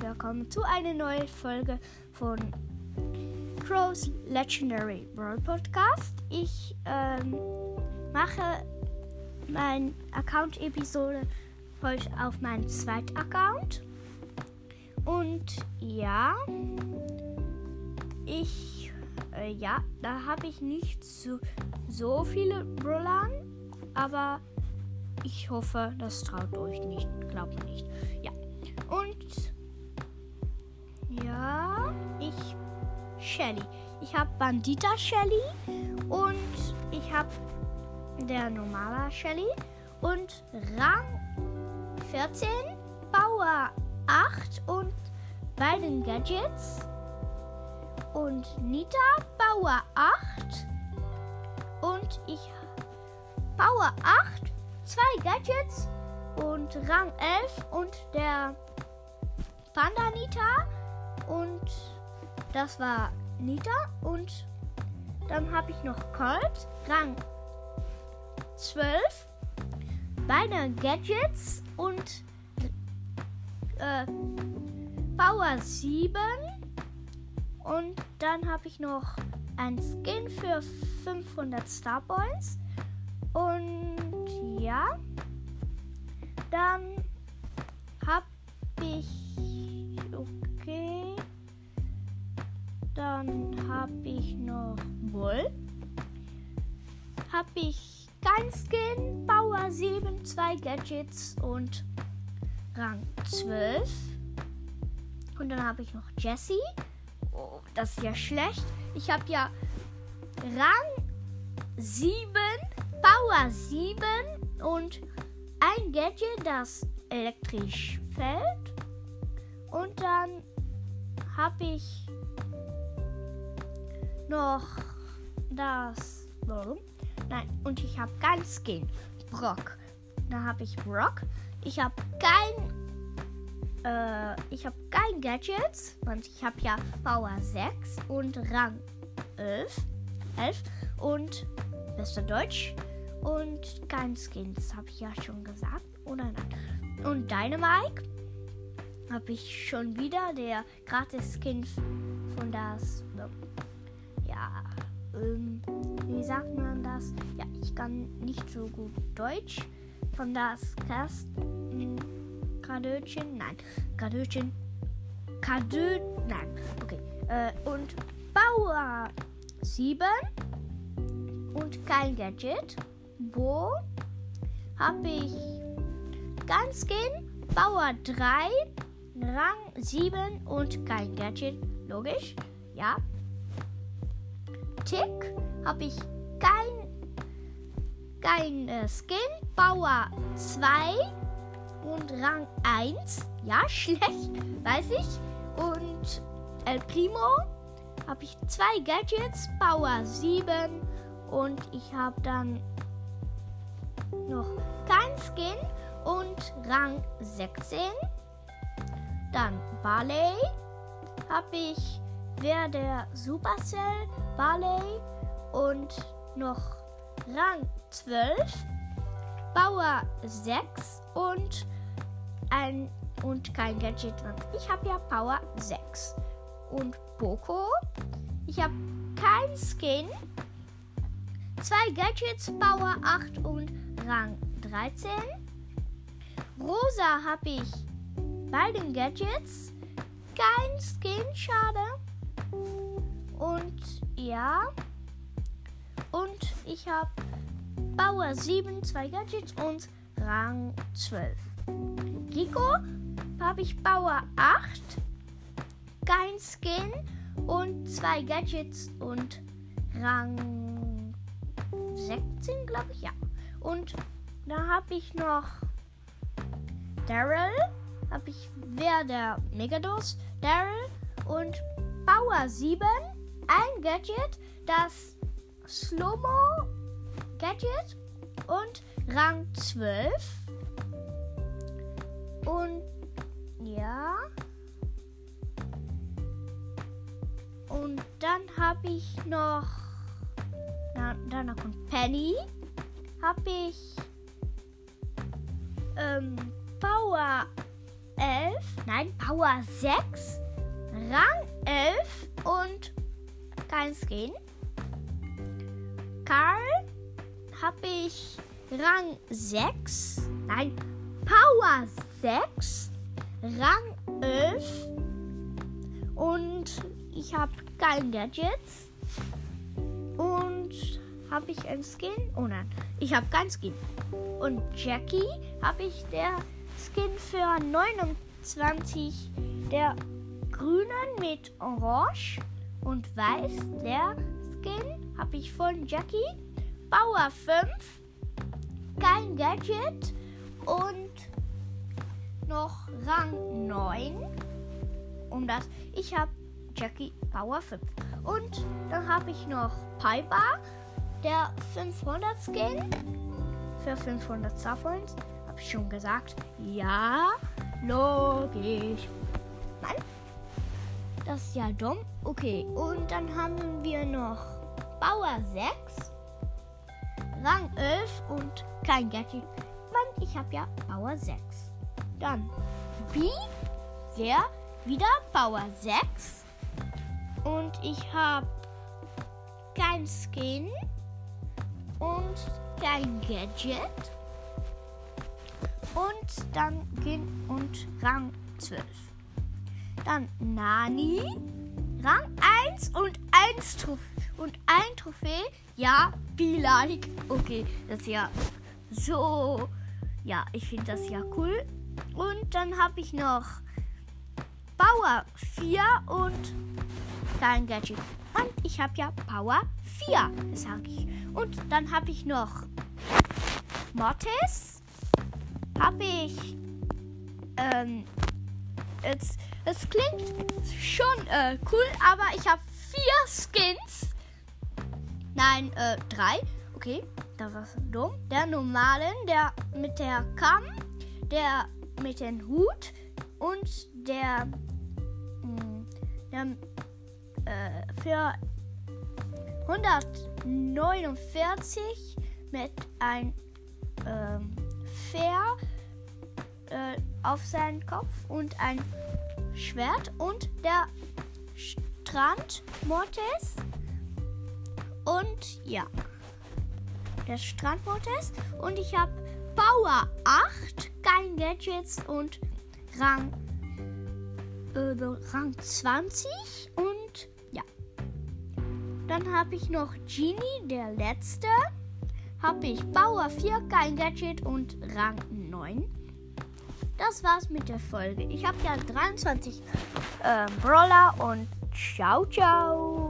willkommen zu einer neuen Folge von Crow's Legendary World Podcast. Ich ähm, mache mein Account-Episode heute auf meinem zweiten Account. Und ja, ich, äh, ja, da habe ich nicht so, so viele Brawler, aber ich hoffe, das traut euch nicht, glaubt nicht. Ja, und ja, ich Shelly. Ich habe Bandita Shelly und ich habe der normale Shelly und Rang 14, Bauer 8 und bei den Gadgets und Nita Bauer 8 und ich Bauer 8, zwei Gadgets und Rang 11 und der Panda Nita und das war Nita. Und dann habe ich noch Colt, Rang 12, beide Gadgets. Und äh, Power 7 und dann habe ich noch ein Skin für 500 Star Points. Und ja, dann Dann habe ich noch Wohl. Habe ich kein Skin, Power 7, 2 Gadgets und Rang 12. Und dann habe ich noch Jessie. Oh, das ist ja schlecht. Ich habe ja Rang 7, Power 7 und ein Gadget, das elektrisch fällt. Und dann habe ich noch das. Warum? Nein, und ich habe kein Skin. Brock. Da habe ich Brock. Ich habe kein. Äh, ich habe kein Gadgets. Und ich habe ja Power 6 und Rang 11. 11 und bester Deutsch. Und kein Skin. Das habe ich ja schon gesagt. Oder nein? Und Dynamike habe ich schon wieder der Gratis-Skin von das. Ja, ähm, wie sagt man das? Ja, ich kann nicht so gut Deutsch. Von das Kast. Kadötchen. Nein, Kadötchen. Kadö. Nein, okay. Äh, und Bauer 7. Und kein Gadget. Wo habe ich ganz Skin? Bauer 3 Rang 7 und kein Gadget. Logisch. Ja. Tick habe ich kein, kein äh, Skin. Bauer 2 und Rang 1. Ja, schlecht, weiß ich. Und El Primo habe ich zwei Gadgets. Bauer 7 und ich habe dann noch kein Skin und Rang 16. Dann Barley habe ich wer der Supercell, Barley und noch Rang 12, Bauer 6 und ein und kein Gadget drin. Ich habe ja Power 6 und Poco. Ich habe kein Skin. Zwei Gadgets, Power 8 und Rang 13. Rosa habe ich bei den Gadgets. Kein Skin, schade. Und ja. Und ich habe Bauer 7, zwei Gadgets und Rang 12. Rico habe ich Bauer 8, kein Skin und zwei Gadgets und Rang 16, glaube ich, ja. Und da habe ich noch Daryl habe ich wer der Megados, Daryl und Power 7, ein Gadget, das Slow-Mo Gadget und Rang 12. Und ja. Und dann habe ich noch. Na, danach kommt Penny. Habe ich. Ähm, Power 11, nein, Power 6, Rang 11 und kein Skin. Karl habe ich Rang 6, nein, Power 6, Rang 11 und ich habe kein Gadgets und habe ich ein Skin? Oh nein, ich habe kein Skin. Und Jackie habe ich der Skin für 29 der grünen mit Orange und Weiß. Der Skin habe ich von Jackie. Power 5. Kein Gadget. Und noch Rang 9. Um das. Ich habe Jackie Power 5. Und dann habe ich noch Piper. Der 500 Skin. Für 500 Sufferings. Habe ich schon gesagt. Ja. Logisch. Nein. Das ist ja dumm. Okay, und dann haben wir noch Bauer 6, Rang 11 und kein Gadget. Mann, ich habe ja Bauer 6. Dann B wäre wieder Bauer 6. Und ich habe kein Skin und kein Gadget. Und dann gehen und Rang 12. Dann Nani. Rang 1 und 1 Trophäe. Und ein Trophäe. Ja, be like. Okay, das ist ja so. Ja, ich finde das ja cool. Und dann habe ich noch Power 4 und kein Gadget. Und ich habe ja Power 4, das sage ich. Und dann habe ich noch Mortis. Habe ich ähm, jetzt es klingt schon äh, cool, aber ich habe vier Skins. Nein, äh, drei. Okay, das war dumm. Der normalen, der mit der Kamm, der mit dem Hut und der, mh, hm, der äh, für 149 mit ein ähm, Fair äh, auf seinen Kopf und ein Schwert und der Strand Mortis. Und ja, der Strand Mortis. Und ich habe Power 8, kein Gadgets und Rang, äh, Rang 20. Und ja. Dann habe ich noch Genie, der letzte. Habe ich Power 4, kein Gadget und Rang 9 das war's mit der Folge. Ich habe ja 23 äh, Brawler und ciao, ciao.